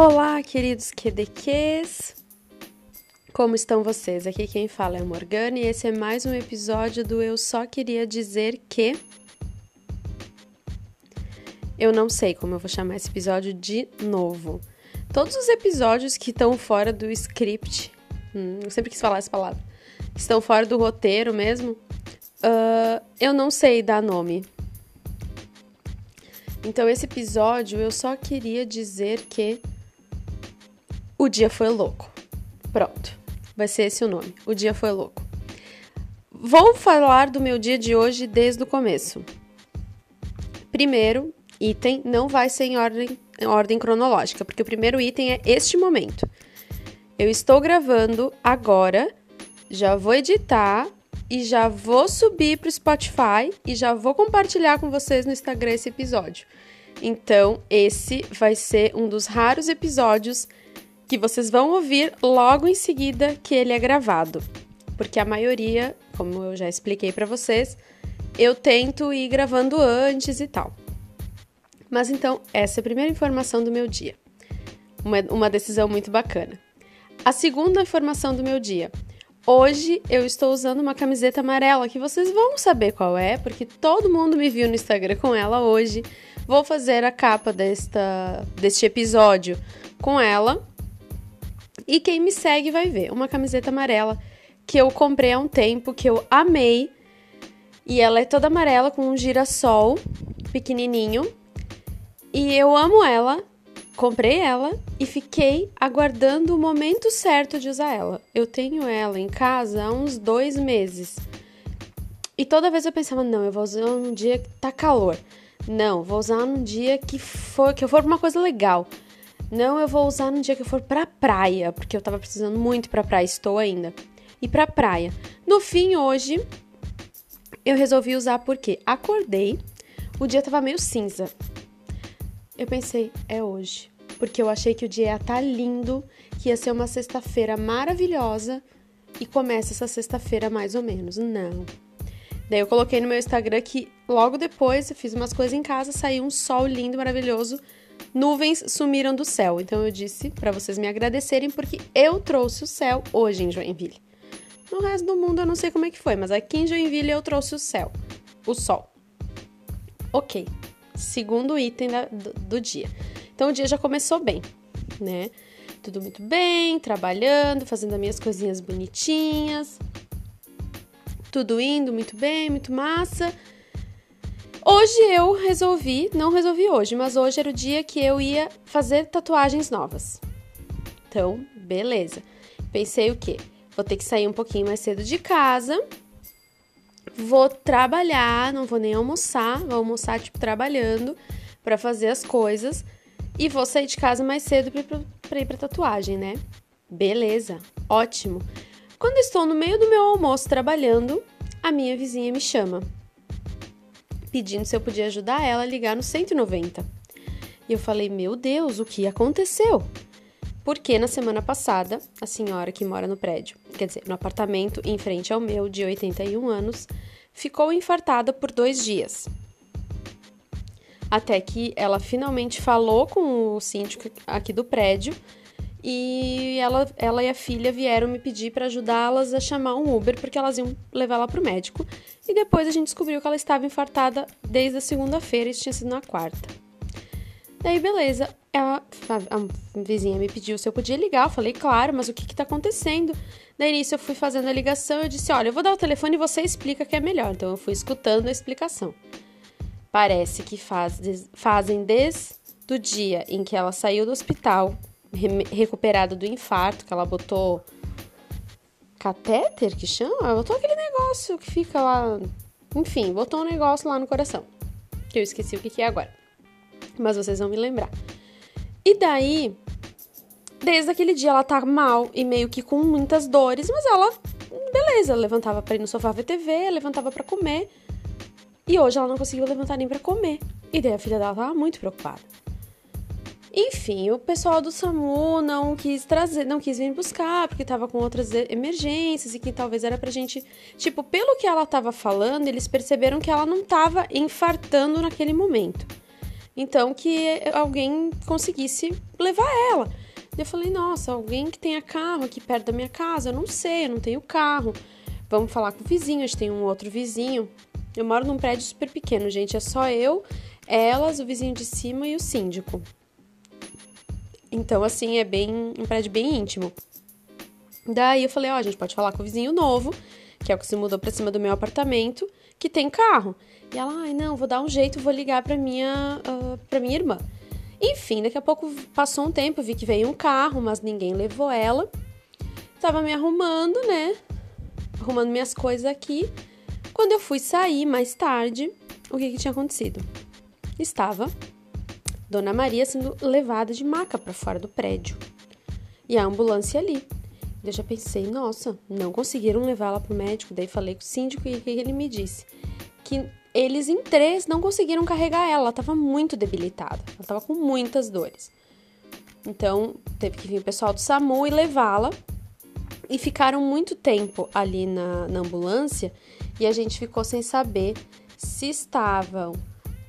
Olá, queridos QDQs! Como estão vocês? Aqui quem fala é a Morgana e esse é mais um episódio do Eu Só Queria Dizer Que. Eu não sei como eu vou chamar esse episódio de novo. Todos os episódios que estão fora do script, hum, eu sempre quis falar essa palavra, estão fora do roteiro mesmo, uh, eu não sei dar nome. Então, esse episódio eu só queria dizer que o dia foi louco. Pronto, vai ser esse o nome. O dia foi louco. Vou falar do meu dia de hoje desde o começo. Primeiro item não vai ser em ordem, em ordem cronológica, porque o primeiro item é este momento. Eu estou gravando agora, já vou editar e já vou subir para o Spotify e já vou compartilhar com vocês no Instagram esse episódio. Então, esse vai ser um dos raros episódios que vocês vão ouvir logo em seguida que ele é gravado. Porque a maioria, como eu já expliquei para vocês, eu tento ir gravando antes e tal. Mas então, essa é a primeira informação do meu dia. Uma, uma decisão muito bacana. A segunda informação do meu dia. Hoje eu estou usando uma camiseta amarela que vocês vão saber qual é, porque todo mundo me viu no Instagram com ela hoje. Vou fazer a capa desta, deste episódio com ela. E quem me segue vai ver uma camiseta amarela que eu comprei há um tempo, que eu amei. E ela é toda amarela com um girassol pequenininho. E eu amo ela, comprei ela e fiquei aguardando o momento certo de usar ela. Eu tenho ela em casa há uns dois meses. E toda vez eu pensava, não, eu vou usar num dia que tá calor. Não, vou usar num dia que for que eu for pra uma coisa legal. Não, eu vou usar num dia que eu for pra praia, porque eu tava precisando muito pra praia, estou ainda. E pra praia. No fim, hoje, eu resolvi usar porque acordei, o dia tava meio cinza. Eu pensei, é hoje. Porque eu achei que o dia ia estar tá lindo, que ia ser uma sexta-feira maravilhosa e começa essa sexta-feira mais ou menos. Não. Daí eu coloquei no meu Instagram que logo depois eu fiz umas coisas em casa, saiu um sol lindo, maravilhoso. Nuvens sumiram do céu. Então eu disse para vocês me agradecerem porque eu trouxe o céu hoje em Joinville. No resto do mundo eu não sei como é que foi, mas aqui em Joinville eu trouxe o céu, o sol. Ok segundo item da, do, do dia. Então o dia já começou bem, né? Tudo muito bem, trabalhando, fazendo as minhas coisinhas bonitinhas. Tudo indo muito bem, muito massa. Hoje eu resolvi, não resolvi hoje, mas hoje era o dia que eu ia fazer tatuagens novas. Então, beleza. Pensei o quê? Vou ter que sair um pouquinho mais cedo de casa vou trabalhar, não vou nem almoçar, vou almoçar tipo trabalhando para fazer as coisas e vou sair de casa mais cedo para ir para tatuagem, né? Beleza, ótimo. Quando estou no meio do meu almoço trabalhando, a minha vizinha me chama, pedindo se eu podia ajudar ela a ligar no 190. E eu falei: Meu Deus, o que aconteceu? Porque na semana passada, a senhora que mora no prédio, quer dizer, no apartamento em frente ao meu, de 81 anos, ficou infartada por dois dias. Até que ela finalmente falou com o síndico aqui do prédio e ela, ela e a filha vieram me pedir para ajudá-las a chamar um Uber porque elas iam levar ela para o médico. E depois a gente descobriu que ela estava infartada desde a segunda-feira, isso tinha sido na quarta. Daí, beleza. Ela, a, vizinha me pediu se eu podia ligar. Eu falei, claro, mas o que que tá acontecendo? Daí, nisso, eu fui fazendo a ligação. Eu disse, olha, eu vou dar o telefone e você explica que é melhor. Então, eu fui escutando a explicação. Parece que faz, fazem desde o dia em que ela saiu do hospital, recuperada do infarto, que ela botou catéter, que chama? Ela botou aquele negócio que fica lá. Enfim, botou um negócio lá no coração. Que eu esqueci o que, que é agora mas vocês vão me lembrar. E daí, desde aquele dia ela tá mal e meio que com muitas dores, mas ela, beleza, levantava para ir no sofá ver TV, levantava para comer. E hoje ela não conseguiu levantar nem para comer. E daí a filha dela tava muito preocupada. Enfim, o pessoal do SAMU não quis trazer, não quis vir buscar, porque tava com outras emergências e que talvez era pra gente. Tipo, pelo que ela tava falando, eles perceberam que ela não tava infartando naquele momento. Então que alguém conseguisse levar ela. Eu falei, nossa, alguém que tenha carro aqui perto da minha casa, eu não sei, eu não tenho carro. Vamos falar com o vizinho, a gente tem um outro vizinho. Eu moro num prédio super pequeno, gente, é só eu, elas, o vizinho de cima e o síndico. Então, assim, é bem um prédio bem íntimo. Daí eu falei, ó, oh, a gente pode falar com o vizinho novo, que é o que se mudou pra cima do meu apartamento, que tem carro. E ela, ai, não, vou dar um jeito, vou ligar pra minha, uh, pra minha irmã. Enfim, daqui a pouco passou um tempo, vi que veio um carro, mas ninguém levou ela. Tava me arrumando, né? Arrumando minhas coisas aqui. Quando eu fui sair mais tarde, o que, que tinha acontecido? Estava Dona Maria sendo levada de maca para fora do prédio. E a ambulância ali. Eu já pensei, nossa, não conseguiram levá-la pro médico. Daí falei com o síndico e o que ele me disse? Que eles em três não conseguiram carregar ela, ela estava muito debilitada, ela estava com muitas dores. Então teve que vir o pessoal do SAMU e levá-la. E ficaram muito tempo ali na, na ambulância e a gente ficou sem saber se estavam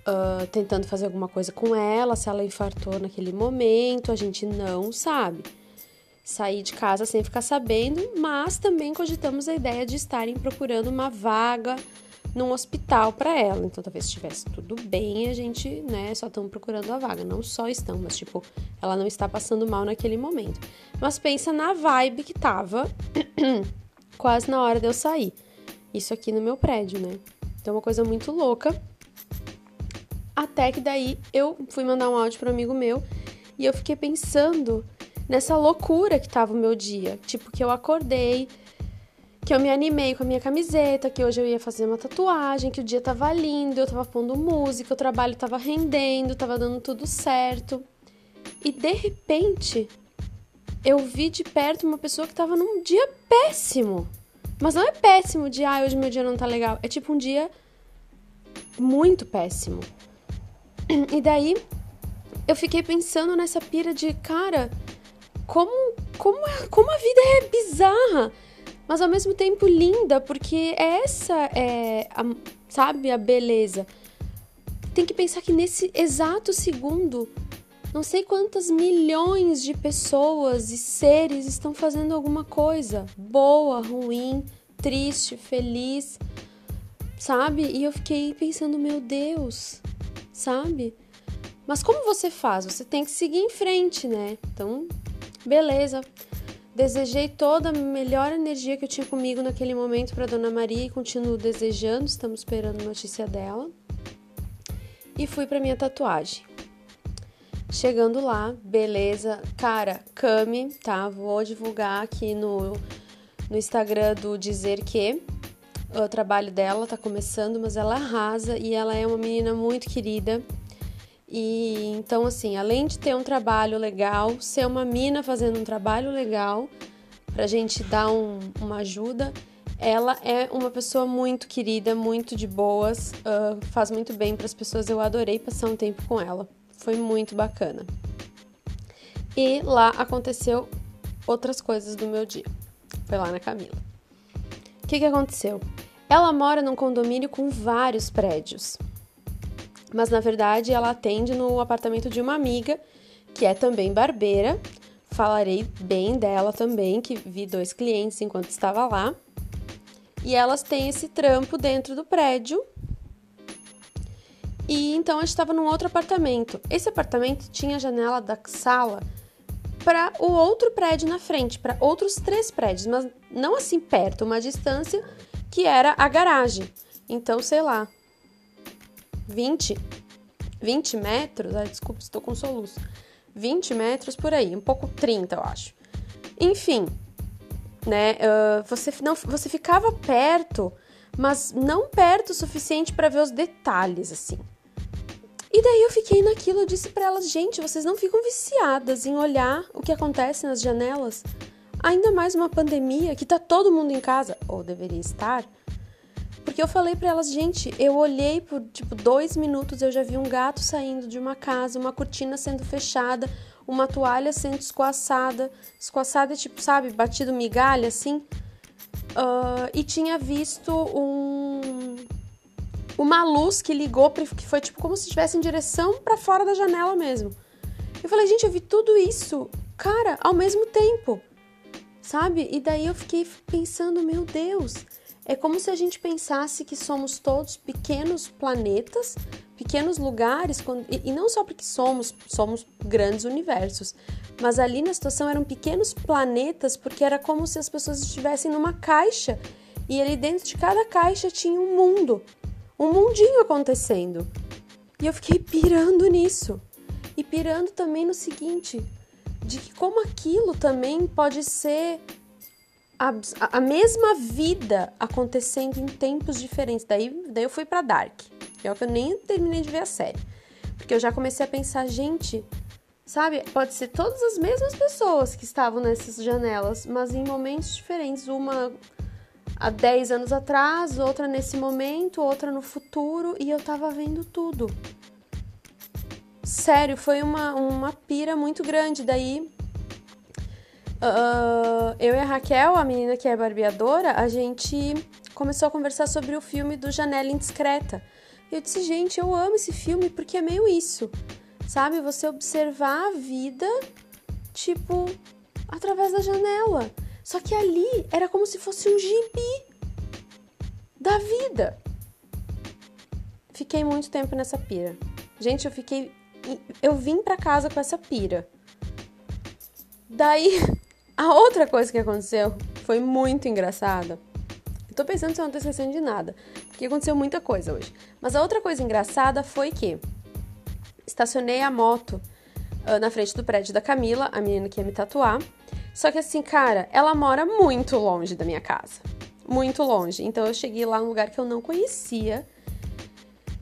uh, tentando fazer alguma coisa com ela, se ela infartou naquele momento, a gente não sabe. Sair de casa sem ficar sabendo, mas também cogitamos a ideia de estarem procurando uma vaga num hospital para ela. Então, talvez estivesse tudo bem, a gente, né, só estamos procurando a vaga. Não só estão, mas tipo, ela não está passando mal naquele momento. Mas pensa na vibe que tava quase na hora de eu sair. Isso aqui no meu prédio, né? Então, uma coisa muito louca. Até que daí eu fui mandar um áudio para um amigo meu e eu fiquei pensando nessa loucura que tava o meu dia. Tipo, que eu acordei, que eu me animei com a minha camiseta, que hoje eu ia fazer uma tatuagem, que o dia tava lindo, eu tava pondo música, o trabalho tava rendendo, tava dando tudo certo. E de repente, eu vi de perto uma pessoa que tava num dia péssimo. Mas não é péssimo de, ah, hoje meu dia não tá legal. É tipo um dia muito péssimo. E daí eu fiquei pensando nessa pira de, cara, como, como, como a vida é bizarra, mas ao mesmo tempo linda, porque essa é, a, sabe, a beleza. Tem que pensar que nesse exato segundo, não sei quantas milhões de pessoas e seres estão fazendo alguma coisa, boa, ruim, triste, feliz, sabe? E eu fiquei pensando, meu Deus, sabe? Mas como você faz? Você tem que seguir em frente, né? Então, beleza. Desejei toda a melhor energia que eu tinha comigo naquele momento para Dona Maria e continuo desejando, estamos esperando notícia dela. E fui para minha tatuagem. Chegando lá, beleza. Cara, Cami, tá? Vou divulgar aqui no, no Instagram do Dizer Que o trabalho dela tá começando, mas ela arrasa e ela é uma menina muito querida. E então, assim, além de ter um trabalho legal, ser uma mina fazendo um trabalho legal pra gente dar um, uma ajuda, ela é uma pessoa muito querida, muito de boas, uh, faz muito bem para as pessoas. Eu adorei passar um tempo com ela, foi muito bacana. E lá aconteceu outras coisas do meu dia. Foi lá na Camila. O que, que aconteceu? Ela mora num condomínio com vários prédios, mas na verdade ela atende no apartamento de uma amiga que é também barbeira. Falarei bem dela também, que vi dois clientes enquanto estava lá. E elas têm esse trampo dentro do prédio. E então a gente estava num outro apartamento. Esse apartamento tinha a janela da sala para o outro prédio na frente, para outros três prédios, mas não assim perto, uma distância que era a garagem. Então, sei lá, 20, 20 metros, ah, desculpa, estou com soluço. 20 metros por aí, um pouco 30, eu acho. Enfim, né? Uh, você, não, você ficava perto, mas não perto o suficiente para ver os detalhes, assim. E daí eu fiquei naquilo, eu disse para elas, gente, vocês não ficam viciadas em olhar o que acontece nas janelas? Ainda mais uma pandemia que tá todo mundo em casa, ou deveria estar. Porque eu falei para elas, gente, eu olhei por tipo dois minutos, eu já vi um gato saindo de uma casa, uma cortina sendo fechada, uma toalha sendo escoaçada, escoaçada tipo, sabe, batido migalha assim. Uh, e tinha visto um, uma luz que ligou, que foi tipo como se estivesse em direção para fora da janela mesmo. Eu falei, gente, eu vi tudo isso, cara, ao mesmo tempo, sabe? E daí eu fiquei pensando, meu Deus, é como se a gente pensasse que somos todos pequenos planetas, pequenos lugares, e não só porque somos, somos grandes universos, mas ali na situação eram pequenos planetas, porque era como se as pessoas estivessem numa caixa e ali dentro de cada caixa tinha um mundo, um mundinho acontecendo. E eu fiquei pirando nisso. E pirando também no seguinte, de que como aquilo também pode ser a, a mesma vida acontecendo em tempos diferentes. Daí, daí eu fui para Dark. É o que eu nem terminei de ver a série. Porque eu já comecei a pensar, gente, sabe? Pode ser todas as mesmas pessoas que estavam nessas janelas, mas em momentos diferentes. Uma há 10 anos atrás, outra nesse momento, outra no futuro, e eu tava vendo tudo. Sério, foi uma, uma pira muito grande. Daí, uh, eu e a Raquel, a menina que é barbeadora, a gente começou a conversar sobre o filme do Janela Indiscreta. E eu disse, gente, eu amo esse filme porque é meio isso, sabe? Você observar a vida, tipo, através da janela. Só que ali era como se fosse um gibi da vida. Fiquei muito tempo nessa pira. Gente, eu fiquei eu vim para casa com essa pira. Daí, a outra coisa que aconteceu foi muito engraçada. Eu tô pensando se eu não tô esquecendo de nada, porque aconteceu muita coisa hoje. Mas a outra coisa engraçada foi que estacionei a moto uh, na frente do prédio da Camila, a menina que ia me tatuar. Só que assim, cara, ela mora muito longe da minha casa. Muito longe. Então eu cheguei lá num lugar que eu não conhecia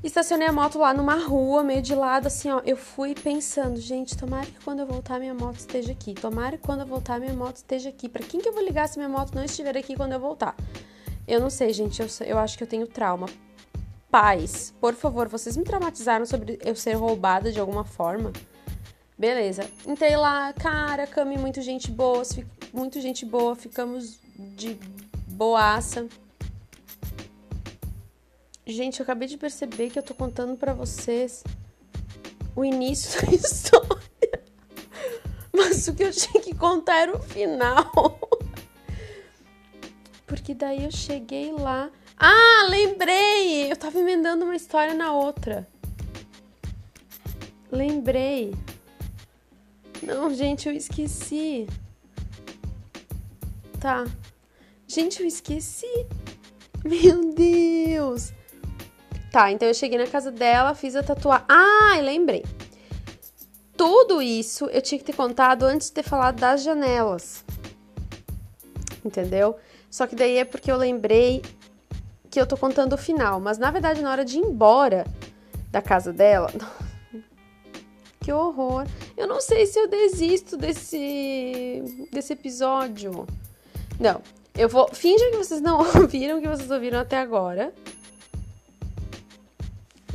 Estacionei a moto lá numa rua, meio de lado, assim, ó. Eu fui pensando, gente, tomara que quando eu voltar minha moto esteja aqui. Tomara que quando eu voltar minha moto esteja aqui. Para quem que eu vou ligar se minha moto não estiver aqui quando eu voltar? Eu não sei, gente. Eu, eu acho que eu tenho trauma. Pais, por favor, vocês me traumatizaram sobre eu ser roubada de alguma forma? Beleza. Entrei lá, cara, Cami, muito gente boa, muito gente boa, ficamos de boaça. Gente, eu acabei de perceber que eu tô contando para vocês o início da história. Mas o que eu tinha que contar era o final. Porque daí eu cheguei lá. Ah, lembrei! Eu tava emendando uma história na outra. Lembrei. Não, gente, eu esqueci. Tá. Gente, eu esqueci. Meu Deus! Tá, então eu cheguei na casa dela, fiz a tatuagem. Ah, lembrei. Tudo isso eu tinha que ter contado antes de ter falado das janelas. Entendeu? Só que daí é porque eu lembrei que eu tô contando o final. Mas na verdade, na hora de ir embora da casa dela. que horror. Eu não sei se eu desisto desse, desse episódio. Não. Eu vou. Finge que vocês não ouviram, que vocês ouviram até agora.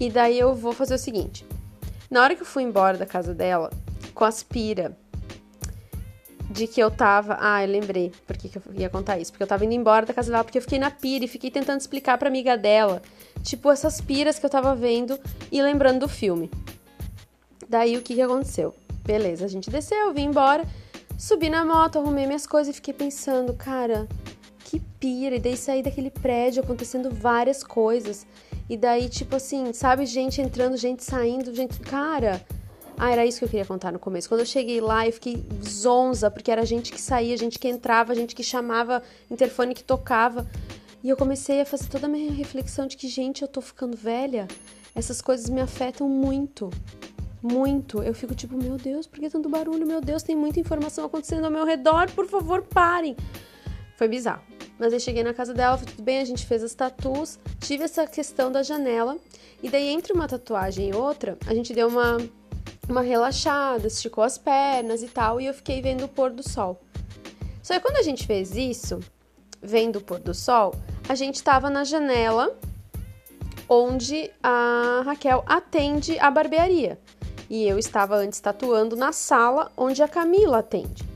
E daí eu vou fazer o seguinte: na hora que eu fui embora da casa dela, com as pira de que eu tava. Ah, eu lembrei por que, que eu ia contar isso. Porque eu tava indo embora da casa dela, porque eu fiquei na pira e fiquei tentando explicar pra amiga dela, tipo, essas piras que eu tava vendo e lembrando do filme. Daí o que, que aconteceu? Beleza, a gente desceu, vim embora, subi na moto, arrumei minhas coisas e fiquei pensando, cara, que pira. E daí saí daquele prédio acontecendo várias coisas. E daí, tipo assim, sabe, gente entrando, gente saindo, gente. Cara. Ah, era isso que eu queria contar no começo. Quando eu cheguei lá, eu fiquei zonza, porque era gente que saía, gente que entrava, gente que chamava, interfone que tocava. E eu comecei a fazer toda a minha reflexão de que, gente, eu tô ficando velha. Essas coisas me afetam muito. Muito. Eu fico tipo, meu Deus, por que tanto barulho? Meu Deus, tem muita informação acontecendo ao meu redor, por favor, parem. Foi bizarro. Mas aí cheguei na casa dela, tudo bem, a gente fez as tatus, tive essa questão da janela, e daí entre uma tatuagem e outra, a gente deu uma, uma relaxada, esticou as pernas e tal, e eu fiquei vendo o pôr do sol. Só que quando a gente fez isso, vendo o pôr do sol, a gente estava na janela onde a Raquel atende a barbearia. E eu estava antes tatuando na sala onde a Camila atende.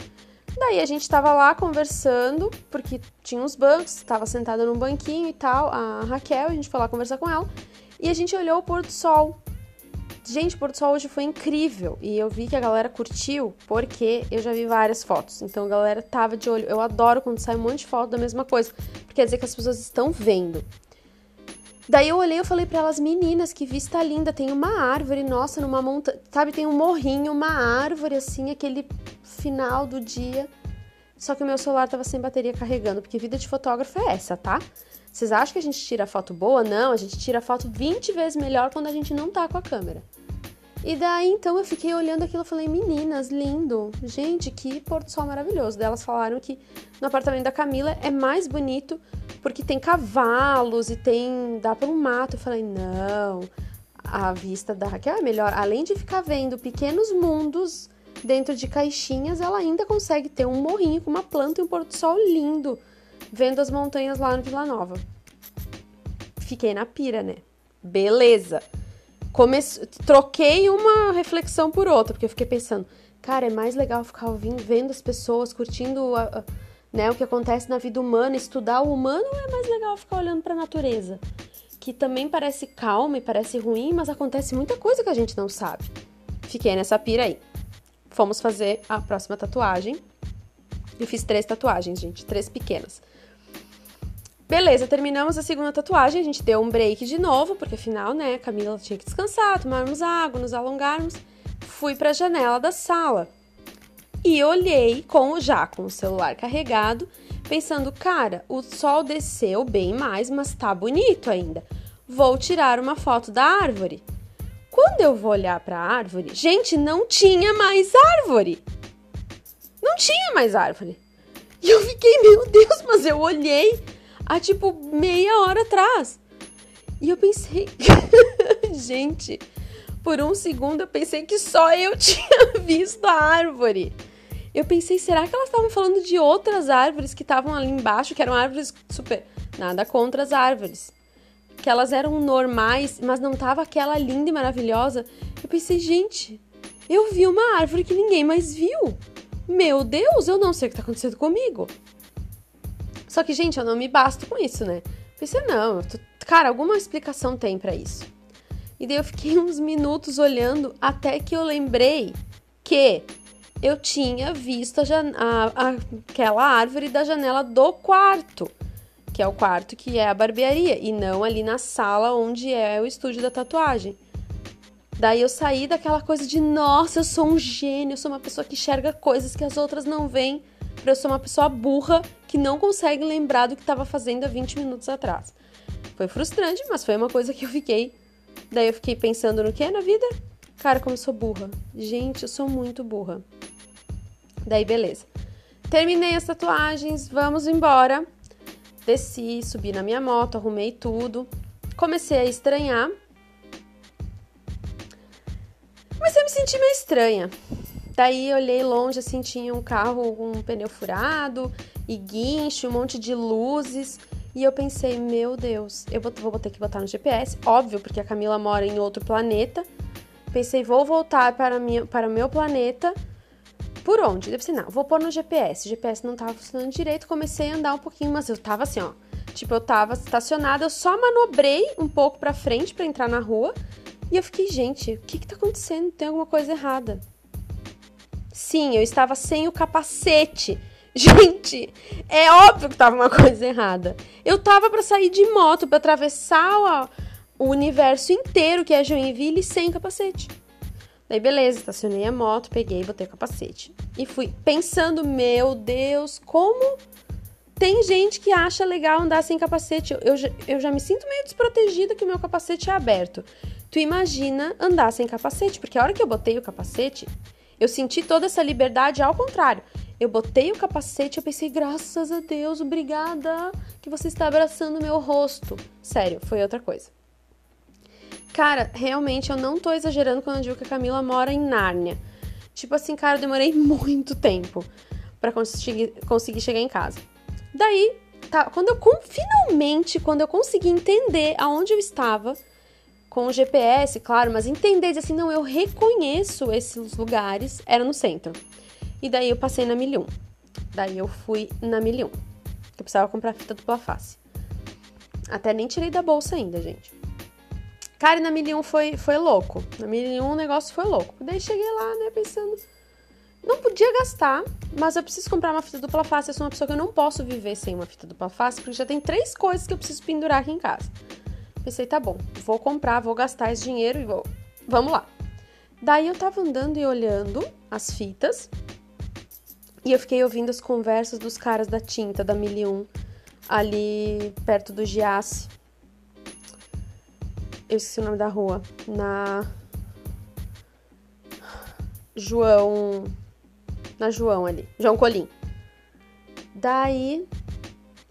Daí a gente estava lá conversando, porque tinha uns bancos, estava sentada num banquinho e tal, a Raquel, a gente foi lá conversar com ela. E a gente olhou o pôr do sol. Gente, o pôr do sol hoje foi incrível. E eu vi que a galera curtiu, porque eu já vi várias fotos. Então a galera tava de olho. Eu adoro quando sai um monte de foto da mesma coisa. Porque quer dizer que as pessoas estão vendo. Daí eu olhei e falei para elas, meninas, que vista linda, tem uma árvore, nossa, numa montanha, sabe, tem um morrinho, uma árvore assim, aquele final do dia. Só que o meu celular tava sem bateria carregando, porque vida de fotógrafo é essa, tá? Vocês acham que a gente tira foto boa? Não, a gente tira foto 20 vezes melhor quando a gente não tá com a câmera. E daí então eu fiquei olhando aquilo e falei, meninas, lindo. Gente, que porto sol maravilhoso. Daí elas falaram que no apartamento da Camila é mais bonito porque tem cavalos e tem. dá pelo mato. Eu falei, não, a vista da Raquel é melhor. Além de ficar vendo pequenos mundos dentro de caixinhas, ela ainda consegue ter um morrinho com uma planta e um porto sol lindo vendo as montanhas lá no Vila Nova. Fiquei na pira, né? Beleza. Comece... Troquei uma reflexão por outra, porque eu fiquei pensando, cara, é mais legal ficar ouvindo, vendo as pessoas, curtindo a, a, né, o que acontece na vida humana, estudar o humano, ou é mais legal ficar olhando para a natureza? Que também parece calma e parece ruim, mas acontece muita coisa que a gente não sabe. Fiquei nessa pira aí. Fomos fazer a próxima tatuagem. Eu fiz três tatuagens, gente, três pequenas. Beleza, terminamos a segunda tatuagem, a gente deu um break de novo, porque afinal, né, Camila tinha que descansar, tomarmos água, nos alongarmos. Fui para a janela da sala e olhei com já com o celular carregado, pensando, cara, o sol desceu bem mais, mas tá bonito ainda. Vou tirar uma foto da árvore. Quando eu vou olhar para a árvore, gente, não tinha mais árvore. Não tinha mais árvore. E eu fiquei, meu Deus, mas eu olhei há tipo meia hora atrás. E eu pensei, gente, por um segundo eu pensei que só eu tinha visto a árvore. Eu pensei, será que elas estavam falando de outras árvores que estavam ali embaixo, que eram árvores super. Nada contra as árvores. Que elas eram normais, mas não tava aquela linda e maravilhosa. Eu pensei, gente, eu vi uma árvore que ninguém mais viu. Meu Deus, eu não sei o que tá acontecendo comigo. Só que, gente, eu não me basto com isso, né? Pensei, não, tô... cara, alguma explicação tem para isso. E daí eu fiquei uns minutos olhando até que eu lembrei que eu tinha visto a, a, aquela árvore da janela do quarto, que é o quarto que é a barbearia, e não ali na sala onde é o estúdio da tatuagem. Daí eu saí daquela coisa de, nossa, eu sou um gênio, eu sou uma pessoa que enxerga coisas que as outras não veem para eu ser uma pessoa burra que não consegue lembrar do que estava fazendo há 20 minutos atrás. Foi frustrante, mas foi uma coisa que eu fiquei. Daí eu fiquei pensando no que na vida? Cara, como eu sou burra. Gente, eu sou muito burra. Daí, beleza. Terminei as tatuagens, vamos embora. Desci, subi na minha moto, arrumei tudo. Comecei a estranhar. Comecei a me sentir meio estranha. Daí olhei longe, assim, tinha um carro com um pneu furado e guincho, um monte de luzes. E eu pensei, meu Deus, eu vou, vou ter que botar no GPS, óbvio, porque a Camila mora em outro planeta. Pensei, vou voltar para, minha, para o meu planeta. Por onde? Eu pensei, não, vou pôr no GPS. O GPS não estava funcionando direito, comecei a andar um pouquinho, mas eu tava assim, ó. Tipo, eu tava estacionada, eu só manobrei um pouco para frente para entrar na rua. E eu fiquei, gente, o que que tá acontecendo? Tem alguma coisa errada. Sim, eu estava sem o capacete. Gente, é óbvio que tava uma coisa errada. Eu tava para sair de moto, para atravessar o, o universo inteiro que é Joinville sem capacete. Daí, beleza, estacionei a moto, peguei, botei o capacete. E fui pensando, meu Deus, como tem gente que acha legal andar sem capacete. Eu, eu, eu já me sinto meio desprotegida que o meu capacete é aberto. Tu imagina andar sem capacete, porque a hora que eu botei o capacete, eu senti toda essa liberdade ao contrário. Eu botei o capacete, eu pensei, graças a Deus, obrigada que você está abraçando meu rosto. Sério, foi outra coisa. Cara, realmente eu não tô exagerando quando eu digo que a Camila mora em Nárnia. Tipo assim, cara, eu demorei muito tempo para conseguir, conseguir chegar em casa. Daí, tá, quando eu finalmente, quando eu consegui entender aonde eu estava, com o GPS, claro, mas entender assim, não, eu reconheço esses lugares, era no centro. E daí eu passei na 1001. Daí eu fui na 1001. Que eu precisava comprar fita dupla face. Até nem tirei da bolsa ainda, gente. Cara, e na 1001 foi, foi louco. Na 1001 o negócio foi louco. Daí cheguei lá, né, pensando. Não podia gastar, mas eu preciso comprar uma fita dupla face. Eu sou uma pessoa que eu não posso viver sem uma fita dupla face, porque já tem três coisas que eu preciso pendurar aqui em casa. Pensei, tá bom, vou comprar, vou gastar esse dinheiro e vou. Vamos lá. Daí eu tava andando e olhando as fitas. E eu fiquei ouvindo as conversas dos caras da tinta da 1001 ali perto do Giasse eu esqueci o nome da rua. Na. João. Na João ali. João Colim. Daí.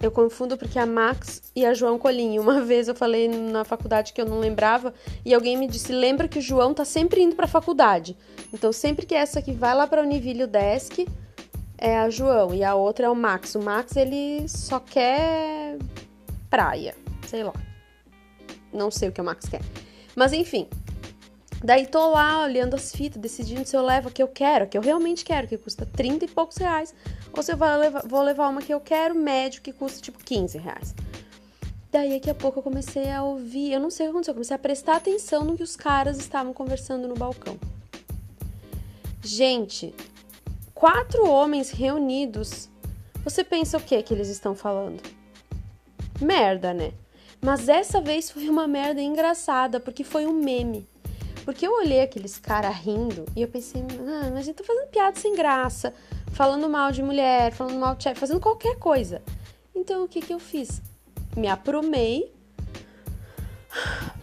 Eu confundo porque a Max e a João Colim. Uma vez eu falei na faculdade que eu não lembrava e alguém me disse: lembra que o João tá sempre indo pra faculdade. Então, sempre que essa que vai lá pra Univilho Desk é a João e a outra é o Max. O Max ele só quer praia, sei lá. Não sei o que o Max quer. Mas enfim. Daí tô lá olhando as fitas, decidindo se eu levo a que eu quero, a que eu realmente quero, que custa 30 e poucos reais, ou se eu vou levar, vou levar uma que eu quero, médio, que custa tipo 15 reais. Daí daqui a pouco eu comecei a ouvir, eu não sei o que aconteceu, eu comecei a prestar atenção no que os caras estavam conversando no balcão. Gente, quatro homens reunidos. Você pensa o que que eles estão falando? Merda, né? Mas essa vez foi uma merda engraçada, porque foi um meme. Porque eu olhei aqueles caras rindo e eu pensei, ah, mas gente tá fazendo piada sem graça, falando mal de mulher, falando mal de chefe, fazendo qualquer coisa. Então o que que eu fiz? Me aprumei,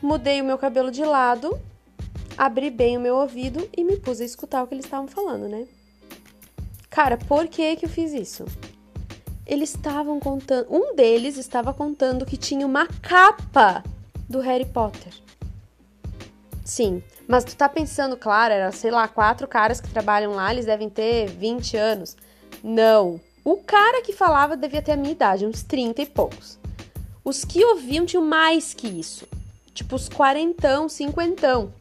mudei o meu cabelo de lado, abri bem o meu ouvido e me pus a escutar o que eles estavam falando, né? Cara, por que que eu fiz isso? eles estavam contando. Um deles estava contando que tinha uma capa do Harry Potter. Sim, mas tu tá pensando, claro, era, sei lá, quatro caras que trabalham lá, eles devem ter 20 anos. Não. O cara que falava devia ter a minha idade, uns 30 e poucos. Os que ouviam tinham mais que isso. Tipo, os quarentão, cinquentão.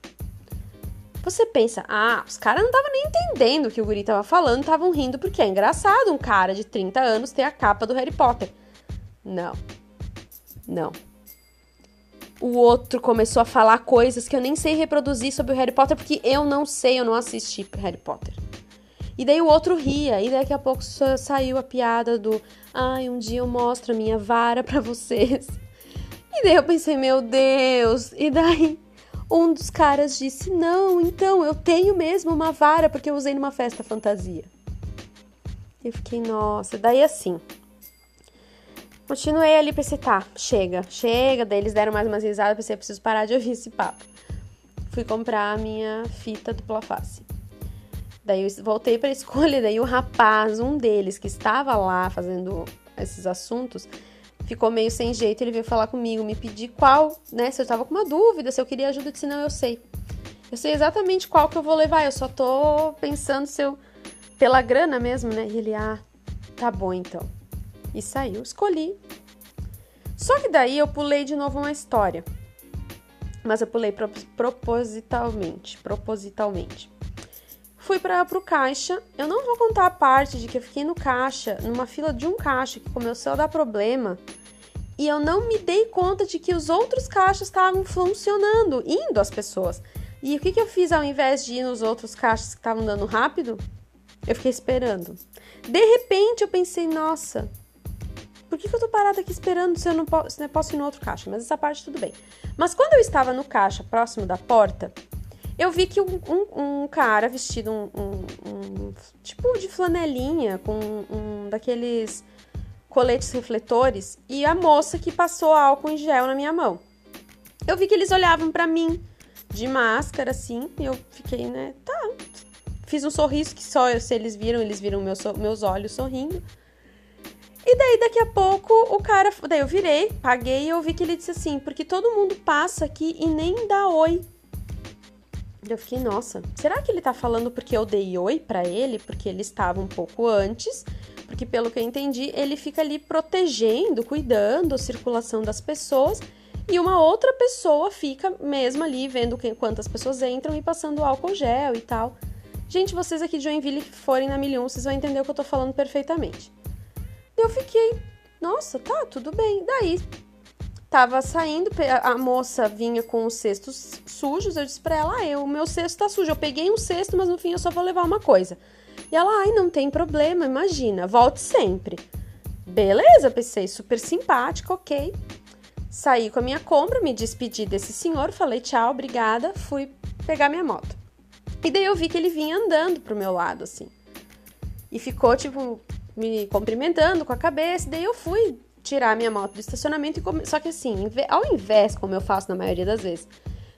Você pensa, ah, os caras não estavam nem entendendo o que o guri tava falando, estavam rindo porque é engraçado um cara de 30 anos ter a capa do Harry Potter. Não. Não. O outro começou a falar coisas que eu nem sei reproduzir sobre o Harry Potter porque eu não sei, eu não assisti Harry Potter. E daí o outro ria, e daqui a pouco saiu a piada do ai, um dia eu mostro a minha vara para vocês. E daí eu pensei, meu Deus, e daí um dos caras disse: Não, então eu tenho mesmo uma vara porque eu usei numa festa fantasia. Eu fiquei, nossa, daí assim. Continuei ali, pensei, tá, chega, chega. Daí eles deram mais umas risadas, pensei, preciso parar de ouvir esse papo. Fui comprar a minha fita dupla face. Daí eu voltei para escolha, daí o rapaz, um deles que estava lá fazendo esses assuntos, ficou meio sem jeito, ele veio falar comigo, me pedir qual, né? Se eu tava com uma dúvida, se eu queria ajuda, eu não, eu sei. Eu sei exatamente qual que eu vou levar, eu só tô pensando se eu. pela grana mesmo, né? E ele, ah, tá bom então. E saiu, escolhi. Só que daí eu pulei de novo uma história. Mas eu pulei pro, propositalmente. Propositalmente. Fui para pro caixa. Eu não vou contar a parte de que eu fiquei no caixa, numa fila de um caixa que começou a dar problema e eu não me dei conta de que os outros caixas estavam funcionando, indo as pessoas. E o que, que eu fiz ao invés de ir nos outros caixas que estavam dando rápido? Eu fiquei esperando. De repente eu pensei, nossa, por que, que eu tô parada aqui esperando se eu não posso, eu posso ir no outro caixa? Mas essa parte tudo bem. Mas quando eu estava no caixa próximo da porta, eu vi que um, um, um cara vestido um, um, tipo de flanelinha com um daqueles coletes refletores e a moça que passou álcool em gel na minha mão. Eu vi que eles olhavam para mim de máscara, assim, e eu fiquei, né, tá. Fiz um sorriso que só se eles viram, eles viram meus, meus olhos sorrindo. E daí, daqui a pouco, o cara. Daí eu virei, paguei e eu vi que ele disse assim: porque todo mundo passa aqui e nem dá oi. Eu fiquei, nossa, será que ele tá falando porque eu dei oi para ele? Porque ele estava um pouco antes porque pelo que eu entendi, ele fica ali protegendo, cuidando a circulação das pessoas e uma outra pessoa fica mesmo ali vendo quantas pessoas entram e passando álcool gel e tal. Gente, vocês aqui de Joinville que forem na Milhão, vocês vão entender o que eu tô falando perfeitamente. Eu fiquei, nossa, tá, tudo bem. Daí Tava saindo, a moça vinha com os cestos sujos. Eu disse pra ela: ah, eu, meu cesto tá sujo. Eu peguei um cesto, mas no fim eu só vou levar uma coisa. E ela: ai, não tem problema, imagina, volte sempre. Beleza, pensei, super simpático, ok. Saí com a minha compra, me despedi desse senhor, falei tchau, obrigada, fui pegar minha moto. E daí eu vi que ele vinha andando pro meu lado, assim. E ficou, tipo, me cumprimentando com a cabeça. Daí eu fui tirar minha moto do estacionamento e come... só que assim, ao invés, como eu faço na maioria das vezes,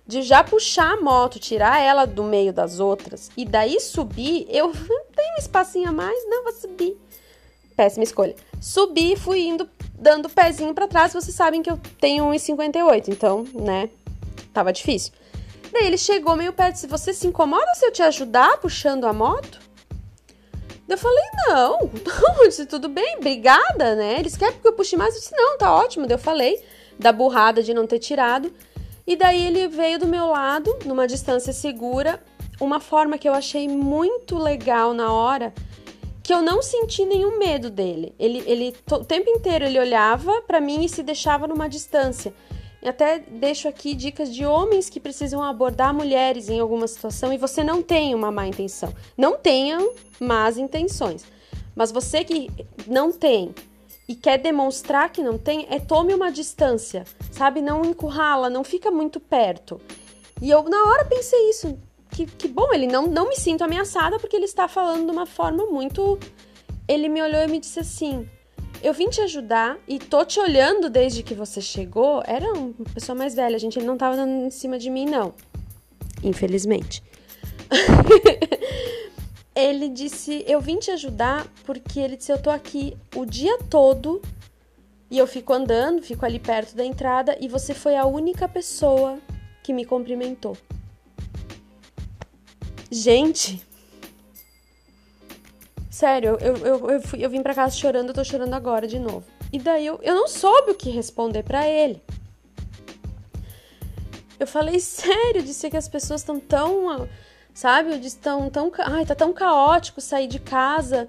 de já puxar a moto, tirar ela do meio das outras e daí subir, eu tenho um espacinho a mais, não vou subir. Péssima escolha. Subi, fui indo dando o pezinho para trás, vocês sabem que eu tenho 1,58, então, né, tava difícil. Daí ele chegou meio perto, se você se incomoda se eu te ajudar puxando a moto? Eu falei, não, não, disse, tudo bem, obrigada, né? Eles querem que eu puxe mais? Eu disse, não, tá ótimo. Daí eu falei da burrada de não ter tirado. E daí ele veio do meu lado, numa distância segura, uma forma que eu achei muito legal na hora, que eu não senti nenhum medo dele. Ele, ele o tempo inteiro ele olhava para mim e se deixava numa distância. Até deixo aqui dicas de homens que precisam abordar mulheres em alguma situação e você não tem uma má intenção. Não tenham más intenções. Mas você que não tem e quer demonstrar que não tem, é tome uma distância, sabe? Não encurrala, não fica muito perto. E eu na hora pensei isso. Que, que bom, ele não, não me sinto ameaçada porque ele está falando de uma forma muito. Ele me olhou e me disse assim: eu vim te ajudar e tô te olhando desde que você chegou. Era uma pessoa mais velha, gente. Ele não tava dando em cima de mim, não. Infelizmente. ele disse: Eu vim te ajudar porque ele disse: Eu tô aqui o dia todo e eu fico andando, fico ali perto da entrada e você foi a única pessoa que me cumprimentou. Gente, Sério, eu, eu, eu, fui, eu vim pra casa chorando, eu tô chorando agora de novo. E daí eu, eu não soube o que responder para ele. Eu falei, sério, disse que as pessoas estão tão, sabe, eu disse tão, tão, ai, tá tão caótico sair de casa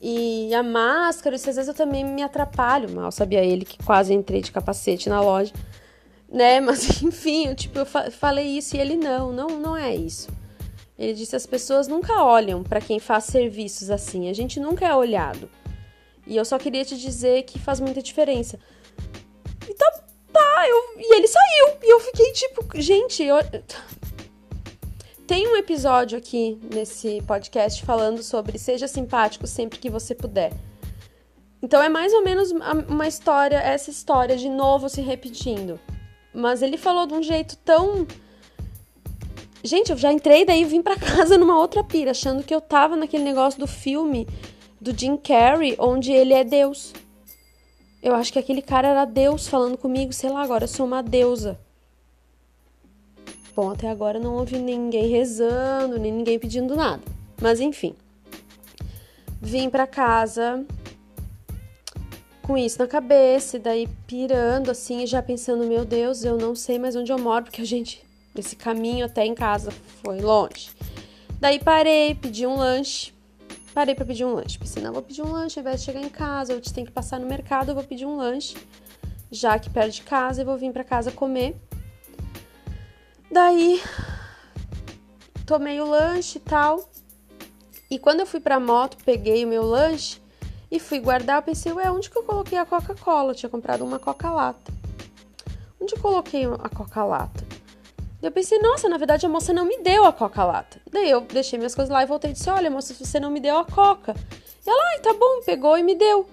e a máscara, isso às vezes eu também me atrapalho, mal sabia ele que quase entrei de capacete na loja, né, mas enfim, eu, tipo, eu fa falei isso e ele não, não, não é isso. Ele disse: as pessoas nunca olham para quem faz serviços assim, a gente nunca é olhado. E eu só queria te dizer que faz muita diferença. E tá, tá, eu, e ele saiu. E eu fiquei tipo, gente, eu... tem um episódio aqui nesse podcast falando sobre seja simpático sempre que você puder. Então é mais ou menos uma história, essa história de novo se repetindo. Mas ele falou de um jeito tão Gente, eu já entrei daí vim para casa numa outra pira, achando que eu tava naquele negócio do filme do Jim Carrey, onde ele é Deus. Eu acho que aquele cara era Deus falando comigo, sei lá, agora eu sou uma deusa. Bom, até agora não houve ninguém rezando, nem ninguém pedindo nada. Mas enfim. Vim para casa com isso na cabeça, e daí pirando assim, já pensando, meu Deus, eu não sei mais onde eu moro, porque a gente esse caminho até em casa foi longe. Daí parei, pedi um lanche. Parei para pedir um lanche. Pensei, não, vou pedir um lanche ao invés de chegar em casa, eu tenho que passar no mercado, eu vou pedir um lanche, já que perto de casa, eu vou vir para casa comer. Daí tomei o lanche e tal. E quando eu fui pra moto, peguei o meu lanche e fui guardar, eu pensei, ué, onde que eu coloquei a Coca-Cola? Eu tinha comprado uma Coca-Lata. Onde eu coloquei a Coca-Lata? Eu pensei, nossa, na verdade a moça não me deu a coca lata. Daí eu deixei minhas coisas lá e voltei e disse: Olha, moça, você não me deu a coca. E ela, ai, tá bom, pegou e me deu.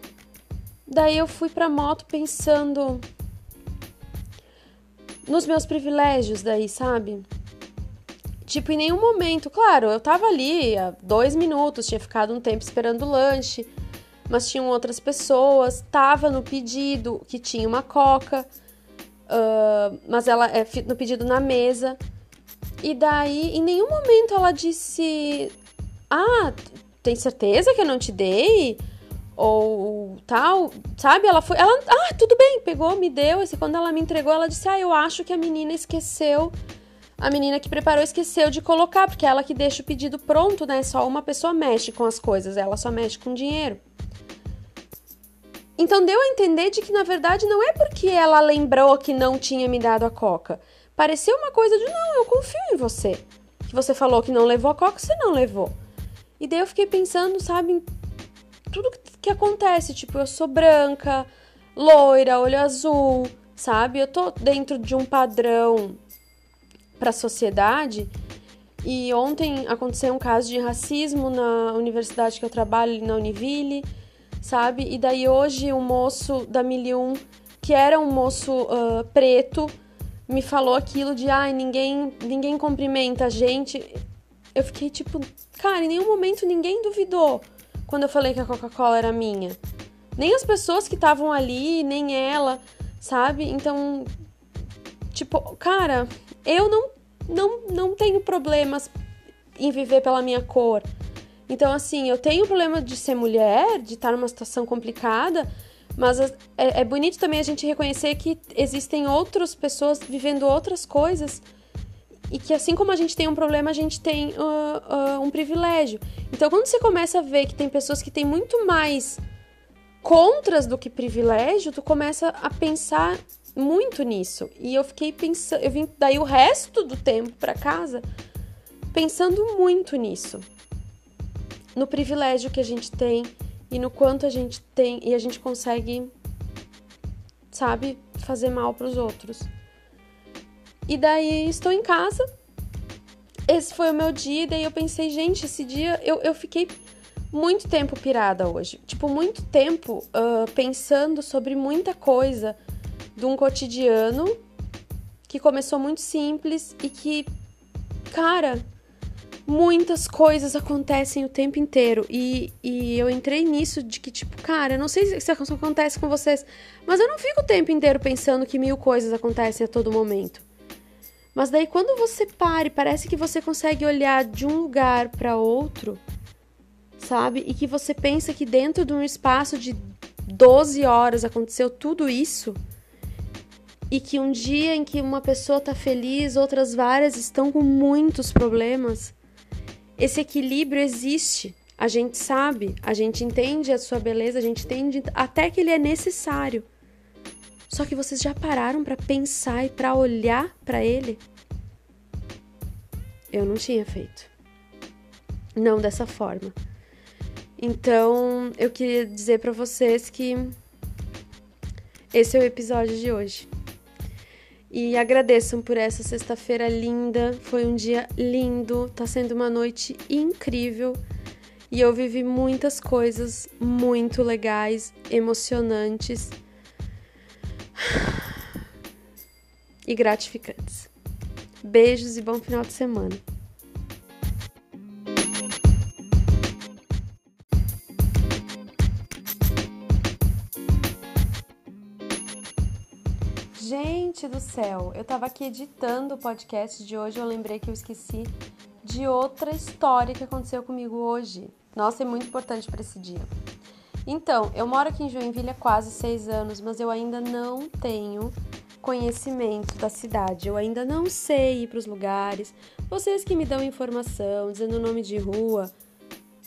Daí eu fui pra moto pensando nos meus privilégios, daí, sabe? Tipo, em nenhum momento, claro, eu tava ali há dois minutos, tinha ficado um tempo esperando o lanche, mas tinham outras pessoas, tava no pedido que tinha uma coca. Uh, mas ela é no pedido na mesa. E daí, em nenhum momento ela disse: Ah, tem certeza que eu não te dei? Ou tal, sabe? Ela foi. Ela, ah, tudo bem, pegou, me deu. E quando ela me entregou, ela disse: Ah, eu acho que a menina esqueceu. A menina que preparou esqueceu de colocar, porque é ela que deixa o pedido pronto, né? Só uma pessoa mexe com as coisas, ela só mexe com dinheiro. Então deu a entender de que na verdade não é porque ela lembrou que não tinha me dado a coca. Pareceu uma coisa de não, eu confio em você. Que você falou que não levou a coca, você não levou. E daí eu fiquei pensando, sabe, tudo que acontece. Tipo, eu sou branca, loira, olho azul, sabe? Eu tô dentro de um padrão para a sociedade. E ontem aconteceu um caso de racismo na universidade que eu trabalho, na Univille, sabe? E daí hoje o um moço da Milium, que era um moço uh, preto, me falou aquilo de ai, ah, ninguém, ninguém cumprimenta a gente. Eu fiquei tipo, cara, em nenhum momento ninguém duvidou quando eu falei que a Coca-Cola era minha. Nem as pessoas que estavam ali, nem ela, sabe? Então, tipo, cara, eu não, não, não tenho problemas em viver pela minha cor. Então, assim, eu tenho problema de ser mulher, de estar numa situação complicada, mas é, é bonito também a gente reconhecer que existem outras pessoas vivendo outras coisas e que assim como a gente tem um problema, a gente tem uh, uh, um privilégio. Então, quando você começa a ver que tem pessoas que têm muito mais contras do que privilégio, tu começa a pensar muito nisso. E eu fiquei pensando, eu vim daí o resto do tempo para casa pensando muito nisso. No privilégio que a gente tem e no quanto a gente tem e a gente consegue sabe, fazer mal para os outros. E daí estou em casa. Esse foi o meu dia, e daí eu pensei, gente, esse dia eu, eu fiquei muito tempo pirada hoje. Tipo, muito tempo uh, pensando sobre muita coisa de um cotidiano que começou muito simples e que, cara, muitas coisas acontecem o tempo inteiro. E, e eu entrei nisso de que, tipo, cara, eu não sei se isso acontece com vocês, mas eu não fico o tempo inteiro pensando que mil coisas acontecem a todo momento. Mas daí quando você para e parece que você consegue olhar de um lugar para outro, sabe? E que você pensa que dentro de um espaço de 12 horas aconteceu tudo isso. E que um dia em que uma pessoa tá feliz, outras várias estão com muitos problemas. Esse equilíbrio existe. A gente sabe, a gente entende a sua beleza, a gente entende até que ele é necessário. Só que vocês já pararam para pensar e para olhar para ele? Eu não tinha feito. Não dessa forma. Então, eu queria dizer para vocês que esse é o episódio de hoje. E agradeçam por essa sexta-feira linda. Foi um dia lindo, tá sendo uma noite incrível. E eu vivi muitas coisas muito legais, emocionantes e gratificantes. Beijos e bom final de semana. Gente do céu, eu tava aqui editando o podcast de hoje, eu lembrei que eu esqueci de outra história que aconteceu comigo hoje. Nossa, é muito importante para esse dia. Então, eu moro aqui em Joinville há quase seis anos, mas eu ainda não tenho conhecimento da cidade. Eu ainda não sei ir para os lugares. Vocês que me dão informação, dizendo o nome de rua,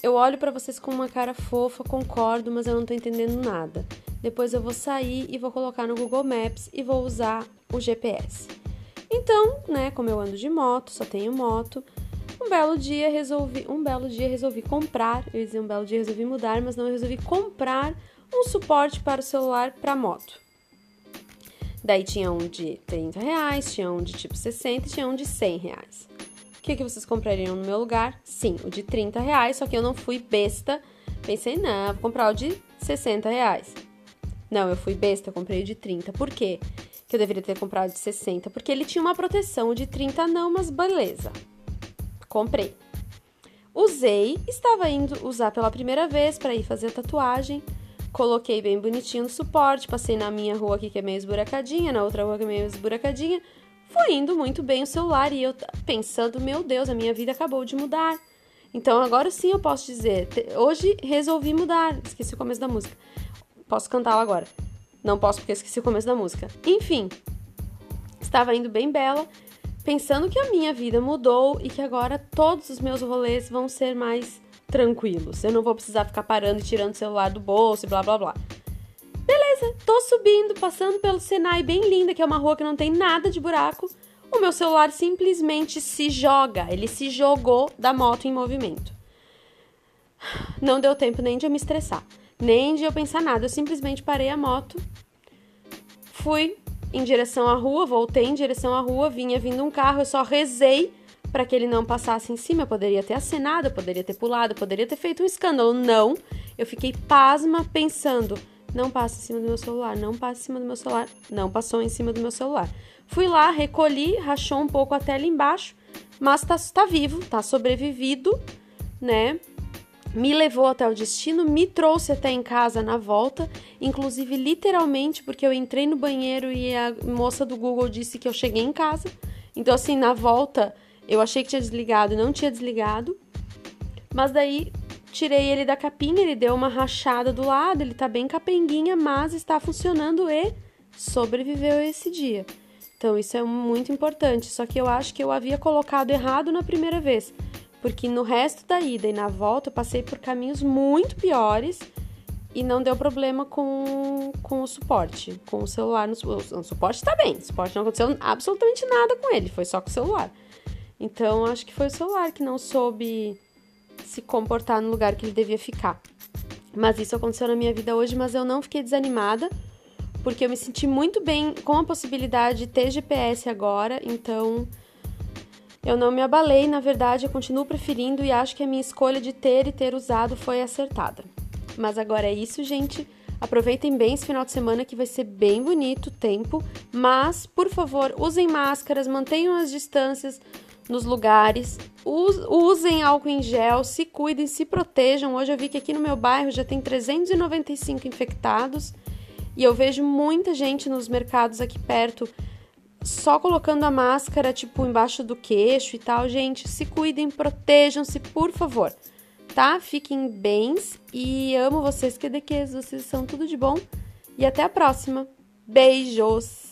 eu olho para vocês com uma cara fofa, concordo, mas eu não tô entendendo nada. Depois eu vou sair e vou colocar no Google Maps e vou usar o GPS. Então, né, como eu ando de moto, só tenho moto, um belo dia resolvi, um belo dia resolvi comprar, eu ia dizer um belo dia resolvi mudar, mas não eu resolvi comprar um suporte para o celular para moto. Daí tinha um de 30 reais, tinha um de tipo 60 e tinha um de 100 reais. O que, que vocês comprariam no meu lugar? Sim, o de 30 reais, só que eu não fui besta. Pensei, não, vou comprar o de 60 reais. Não, eu fui besta, eu comprei o de 30. Por quê? Que eu deveria ter comprado de 60? Porque ele tinha uma proteção. O de 30 não, mas beleza. Comprei. Usei, estava indo usar pela primeira vez para ir fazer tatuagem. Coloquei bem bonitinho no suporte, passei na minha rua aqui que é meio esburacadinha, na outra rua que é meio esburacadinha. Foi indo muito bem o celular e eu pensando, meu Deus, a minha vida acabou de mudar. Então agora sim eu posso dizer, hoje resolvi mudar. Esqueci o começo da música. Posso cantá-la agora. Não posso porque esqueci o começo da música. Enfim, estava indo bem bela, pensando que a minha vida mudou e que agora todos os meus rolês vão ser mais tranquilos. Eu não vou precisar ficar parando e tirando o celular do bolso e blá blá blá. Beleza, tô subindo, passando pelo Senai bem linda, que é uma rua que não tem nada de buraco. O meu celular simplesmente se joga, ele se jogou da moto em movimento. Não deu tempo nem de eu me estressar, nem de eu pensar nada. Eu simplesmente parei a moto, fui em direção à rua, voltei em direção à rua, vinha vindo um carro, eu só rezei para que ele não passasse em cima. Eu poderia ter acenado, eu poderia ter pulado, eu poderia ter feito um escândalo. Não, eu fiquei pasma pensando: não passa em cima do meu celular, não passa em cima do meu celular, não passou em cima do meu celular. Fui lá, recolhi, rachou um pouco a tela embaixo, mas tá, tá vivo, tá sobrevivido, né? Me levou até o destino, me trouxe até em casa na volta, inclusive literalmente porque eu entrei no banheiro e a moça do Google disse que eu cheguei em casa. Então, assim, na volta eu achei que tinha desligado, não tinha desligado. Mas daí tirei ele da capinha, ele deu uma rachada do lado, ele tá bem capenguinha, mas está funcionando e sobreviveu esse dia. Então isso é muito importante, só que eu acho que eu havia colocado errado na primeira vez, porque no resto da ida e na volta eu passei por caminhos muito piores e não deu problema com, com o suporte, com o celular. No, o, o suporte tá bem, o suporte não aconteceu absolutamente nada com ele, foi só com o celular. Então, acho que foi o celular que não soube se comportar no lugar que ele devia ficar. Mas isso aconteceu na minha vida hoje, mas eu não fiquei desanimada, porque eu me senti muito bem com a possibilidade de ter GPS agora, então eu não me abalei, na verdade, eu continuo preferindo e acho que a minha escolha de ter e ter usado foi acertada. Mas agora é isso, gente. Aproveitem bem esse final de semana que vai ser bem bonito o tempo, mas por favor, usem máscaras, mantenham as distâncias nos lugares. Usem álcool em gel, se cuidem, se protejam. Hoje eu vi que aqui no meu bairro já tem 395 infectados e eu vejo muita gente nos mercados aqui perto só colocando a máscara tipo embaixo do queixo e tal. Gente, se cuidem, protejam-se, por favor. Tá? Fiquem bens e amo vocês, que vocês são tudo de bom. E até a próxima. Beijos!